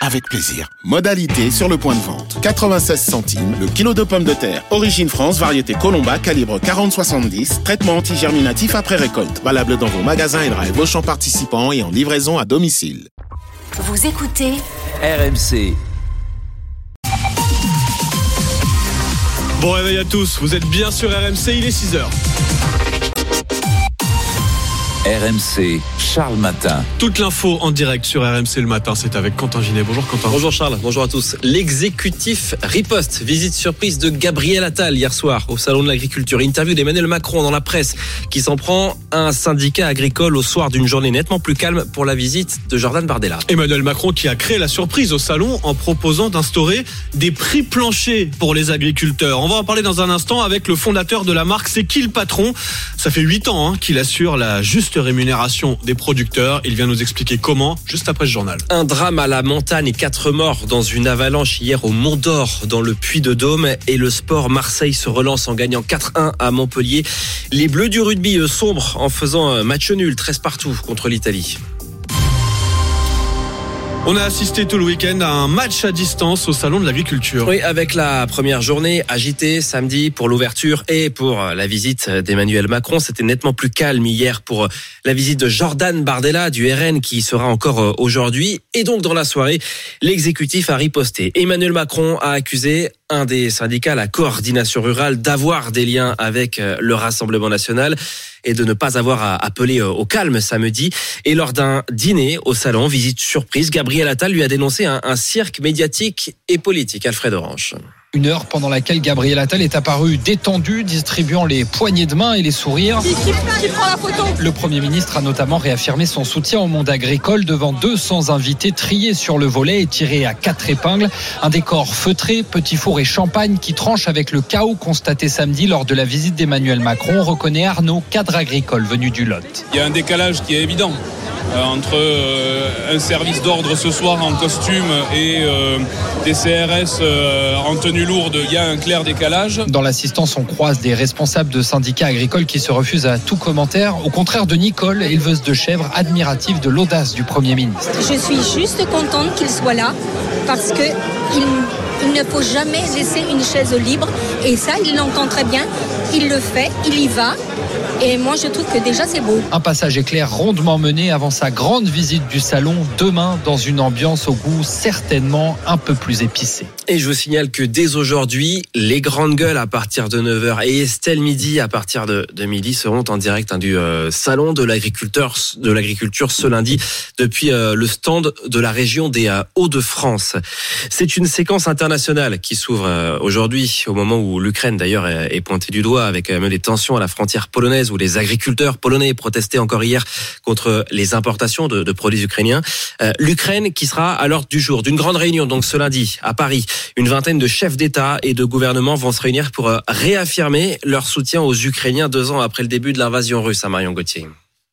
avec plaisir. Modalité sur le point de vente. 96 centimes le kilo de pommes de terre. Origine France, variété Colomba, calibre 40-70. Traitement antigerminatif après récolte. Valable dans vos magasins et drive Auchan participants et en livraison à domicile. Vous écoutez RMC. Bon réveil à tous, vous êtes bien sur RMC, il est 6h. RMC, Charles Matin. Toute l'info en direct sur RMC le matin, c'est avec Quentin Ginet. Bonjour Quentin. Bonjour Charles, bonjour à tous. L'exécutif riposte, visite surprise de Gabriel Attal hier soir au Salon de l'Agriculture. Interview d'Emmanuel Macron dans la presse qui s'en prend à un syndicat agricole au soir d'une journée nettement plus calme pour la visite de Jordan Bardella. Emmanuel Macron qui a créé la surprise au salon en proposant d'instaurer des prix planchers pour les agriculteurs. On va en parler dans un instant avec le fondateur de la marque C'est qui le patron? Ça fait 8 ans hein, qu'il assure la juste rémunération des producteurs. Il vient nous expliquer comment juste après ce journal. Un drame à la montagne et quatre morts dans une avalanche hier au Mont d'Or dans le Puy de Dôme et le sport Marseille se relance en gagnant 4-1 à Montpellier. Les Bleus du rugby sombrent en faisant un match nul 13 partout contre l'Italie. On a assisté tout le week-end à un match à distance au Salon de l'Agriculture. Oui, avec la première journée agitée samedi pour l'ouverture et pour la visite d'Emmanuel Macron. C'était nettement plus calme hier pour la visite de Jordan Bardella du RN qui sera encore aujourd'hui. Et donc dans la soirée, l'exécutif a riposté. Emmanuel Macron a accusé un des syndicats, la coordination rurale, d'avoir des liens avec le Rassemblement national et de ne pas avoir appelé au calme samedi. Et lors d'un dîner au salon, visite surprise, Gabriel Attal lui a dénoncé un, un cirque médiatique et politique. Alfred Orange. Une heure pendant laquelle Gabriel Attal est apparu détendu, distribuant les poignées de main et les sourires. Qui, qui, qui prend la photo? Le Premier ministre a notamment réaffirmé son soutien au monde agricole devant 200 invités triés sur le volet et tirés à quatre épingles. Un décor feutré, petit four et champagne qui tranche avec le chaos constaté samedi lors de la visite d'Emmanuel Macron, reconnaît Arnaud, cadre agricole venu du Lot. Il y a un décalage qui est évident. Euh, entre euh, un service d'ordre ce soir en costume et euh, des CRS en tenue lourde, il y a un clair décalage. Dans l'assistance, on croise des responsables de syndicats agricoles qui se refusent à tout commentaire, au contraire de Nicole, éleveuse de chèvres, admirative de l'audace du Premier ministre. Je suis juste contente qu'il soit là parce que il, il ne faut jamais laisser une chaise libre et ça, il l'entend très bien. Il le fait, il y va. Et moi, je trouve que déjà, c'est beau. Un passage éclair rondement mené avant sa grande visite du salon demain dans une ambiance au goût certainement un peu plus épicé. Et je vous signale que dès aujourd'hui, les grandes gueules à partir de 9h et Estelle Midi à partir de, de midi seront en direct hein, du euh, salon de l'agriculteur de l'agriculture ce lundi depuis euh, le stand de la région des euh, Hauts-de-France. C'est une séquence internationale qui s'ouvre aujourd'hui au moment où l'Ukraine d'ailleurs est, est pointée du doigt avec même des tensions à la frontière polonaise où les agriculteurs polonais protestaient encore hier contre les importations de, de produits ukrainiens. Euh, L'Ukraine qui sera à l'ordre du jour d'une grande réunion donc ce lundi à Paris. Une vingtaine de chefs d'État et de gouvernement vont se réunir pour réaffirmer leur soutien aux Ukrainiens deux ans après le début de l'invasion russe à Marion Gauthier.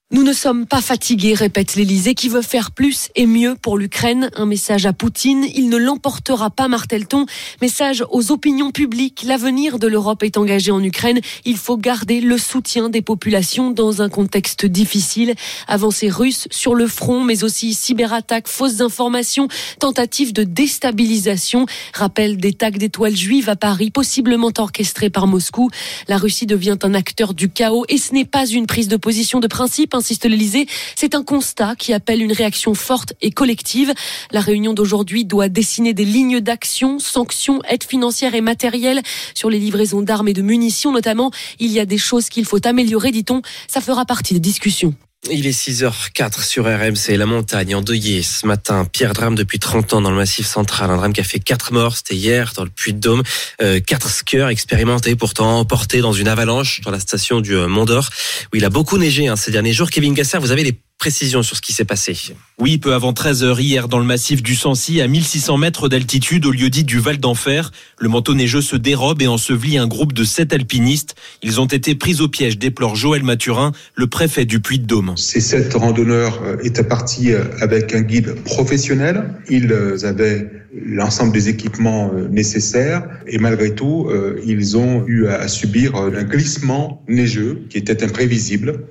Nous ne sommes pas fatigués, répète l'Élysée, qui veut faire plus et mieux pour l'Ukraine. Un message à Poutine. Il ne l'emportera pas, martèle-t-on. Message aux opinions publiques. L'avenir de l'Europe est engagé en Ukraine. Il faut garder le soutien des populations dans un contexte difficile. Avancées russes sur le front, mais aussi cyberattaques, fausses informations, tentatives de déstabilisation. Rappel des tags d'étoiles juives à Paris, possiblement orchestrées par Moscou. La Russie devient un acteur du chaos et ce n'est pas une prise de position de principe insiste l'Elysée, c'est un constat qui appelle une réaction forte et collective. La réunion d'aujourd'hui doit dessiner des lignes d'action, sanctions, aides financières et matérielles sur les livraisons d'armes et de munitions notamment. Il y a des choses qu'il faut améliorer, dit-on. Ça fera partie des discussions. Il est 6h04 sur RMC, la montagne endeuillée ce matin. Pierre drame depuis 30 ans dans le massif central. Un drame qui a fait 4 morts, c'était hier dans le Puy-de-Dôme. Euh, 4 skieurs expérimentés pourtant emportés dans une avalanche dans la station du Mont d'Or où il a beaucoup neigé hein, ces derniers jours. Kevin Gasser, vous avez des précisions sur ce qui s'est passé? Oui, peu avant 13h hier dans le massif du Sancy, à 1600 mètres d'altitude au lieu dit du Val d'Enfer, le manteau neigeux se dérobe et ensevelit un groupe de sept alpinistes. Ils ont été pris au piège, déplore Joël Mathurin, le préfet du Puy-de-Dôme. Ces sept randonneurs euh, étaient partis euh, avec un guide professionnel. Ils euh, avaient l'ensemble des équipements nécessaires et malgré tout, ils ont eu à subir un glissement neigeux qui était imprévisible,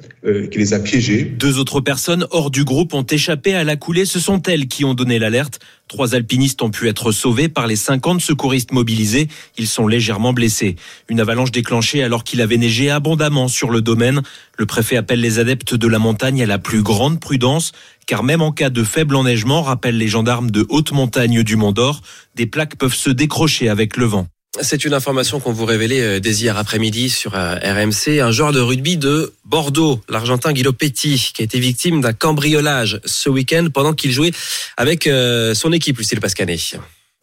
qui les a piégés. Deux autres personnes hors du groupe ont échappé à la coulée. Ce sont elles qui ont donné l'alerte. Trois alpinistes ont pu être sauvés par les 50 secouristes mobilisés. Ils sont légèrement blessés. Une avalanche déclenchée alors qu'il avait neigé abondamment sur le domaine. Le préfet appelle les adeptes de la montagne à la plus grande prudence, car même en cas de faible enneigement, rappellent les gendarmes de haute montagne du Mont d'Or, des plaques peuvent se décrocher avec le vent. C'est une information qu'on vous révélait euh, dès hier après-midi sur euh, RMC. Un joueur de rugby de Bordeaux, l'Argentin Guido Petit, qui a été victime d'un cambriolage ce week-end pendant qu'il jouait avec euh, son équipe, Lucille Pascanet.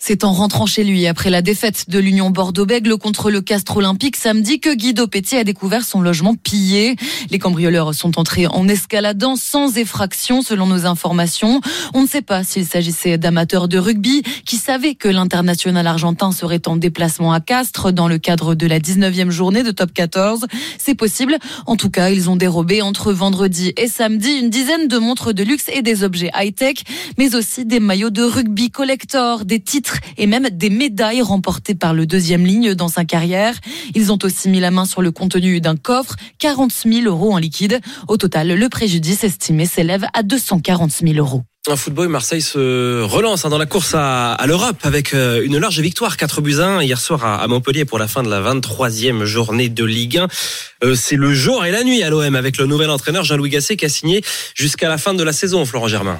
C'est en rentrant chez lui après la défaite de l'Union Bordeaux-Bègle contre le Castre Olympique samedi que Guido Petit a découvert son logement pillé. Les cambrioleurs sont entrés en escaladant sans effraction selon nos informations. On ne sait pas s'il s'agissait d'amateurs de rugby qui savaient que l'international argentin serait en déplacement à Castres dans le cadre de la 19e journée de top 14. C'est possible. En tout cas, ils ont dérobé entre vendredi et samedi une dizaine de montres de luxe et des objets high-tech, mais aussi des maillots de rugby collector, des titres et même des médailles remportées par le deuxième ligne dans sa carrière. Ils ont aussi mis la main sur le contenu d'un coffre, 40 000 euros en liquide. Au total, le préjudice estimé s'élève à 240 000 euros. En football, Marseille se relance hein, dans la course à, l'Europe avec euh, une large victoire, 4 buts 1 hier soir à, Montpellier pour la fin de la 23e journée de Ligue 1. Euh, c'est le jour et la nuit à l'OM avec le nouvel entraîneur Jean-Louis Gasset qui a signé jusqu'à la fin de la saison, Florent Germain.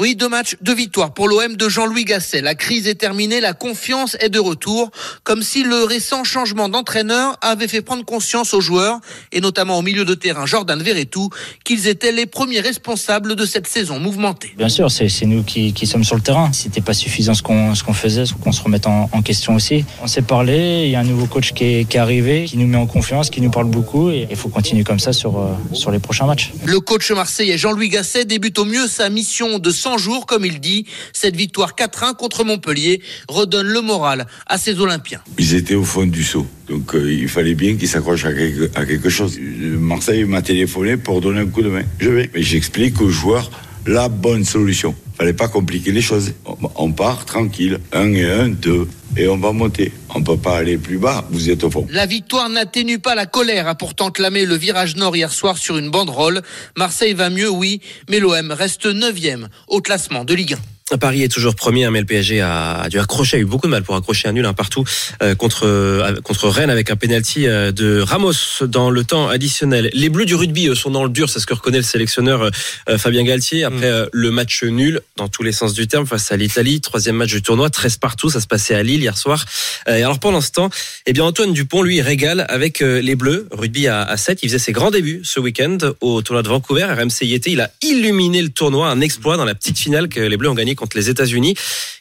Oui, deux matchs, deux victoires pour l'OM de Jean-Louis Gasset. La crise est terminée, la confiance est de retour, comme si le récent changement d'entraîneur avait fait prendre conscience aux joueurs, et notamment au milieu de terrain Jordan Verretou, qu'ils étaient les premiers responsables de cette saison mouvementée. Bien sûr, c'est nous qui, sommes sur le terrain. C'était pas suffisant ce qu'on qu'on faisait, qu'on se remette en, question aussi. On s'est parlé, il y a un nouveau coach qui est, arrivé, qui nous met en confiance, qui nous parle beaucoup, et il faut continuer comme ça sur, euh, sur les prochains matchs. Le coach marseillais Jean-Louis Gasset débute au mieux sa mission de 100 jours, comme il dit. Cette victoire 4-1 contre Montpellier redonne le moral à ses Olympiens. Ils étaient au fond du saut, donc euh, il fallait bien qu'ils s'accrochent à quelque, chose. Marseille m'a téléphoné pour donner un coup de main. Je vais, mais j'explique aux joueurs la bonne solution. Fallait pas compliquer les choses. On part tranquille, un et un, deux, et on va monter. On peut pas aller plus bas, vous êtes au fond. La victoire n'atténue pas la colère, a pourtant clamé le virage nord hier soir sur une banderole. Marseille va mieux, oui, mais l'OM reste neuvième au classement de Ligue 1. Paris est toujours premier, hein, mais le PSG a, dû accrocher, a eu beaucoup de mal pour accrocher un nul un partout euh, contre euh, contre Rennes avec un penalty euh, de Ramos dans le temps additionnel. Les Bleus du rugby sont dans le dur, c'est ce que reconnaît le sélectionneur Fabien Galtier après mm. le match nul dans tous les sens du terme face à l'Italie, troisième match du tournoi, 13 partout, ça se passait à Lille hier soir. Et alors pendant ce temps, eh bien Antoine Dupont lui régale avec les Bleus rugby à, à 7. Il faisait ses grands débuts ce week-end au tournoi de Vancouver. RMC y était, il a illuminé le tournoi, un exploit dans la petite finale que les Bleus ont gagné contre les États-Unis.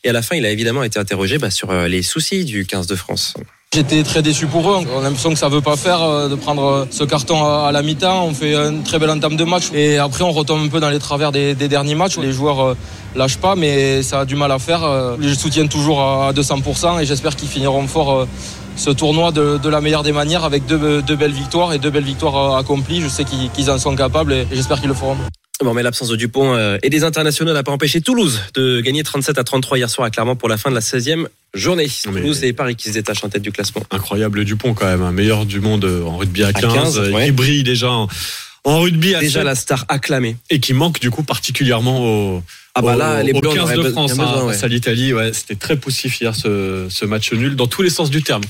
Et à la fin, il a évidemment été interrogé bah, sur euh, les soucis du 15 de France. J'étais très déçu pour eux. On a l'impression que ça veut pas faire euh, de prendre euh, ce carton à la mi-temps. On fait une très belle entame de match et après on retombe un peu dans les travers des, derniers matchs. Les joueurs lâchent pas, mais ça a du mal à faire. Je soutiens toujours à 200% et j'espère qu'ils finiront fort ce tournoi de, la meilleure des manières avec deux, belles victoires et deux belles victoires accomplies. Je sais qu'ils en sont capables et j'espère qu'ils le feront. Bon, mais l'absence de Dupont euh, et des internationaux n'a pas empêché Toulouse de gagner 37 à 33 hier soir à Clermont pour la fin de la 16e journée. Toulouse et Paris qui se détachent en tête du classement. Incroyable Dupont quand même, un meilleur du monde en rugby à 15. Il brille déjà en, rugby à Déjà la star acclamée. Et qui manque du coup particulièrement au, ah bah là, les 15 de France, hein, à l'Italie, ouais, c'était très poussif hier ce, ce match nul dans tous les sens du terme.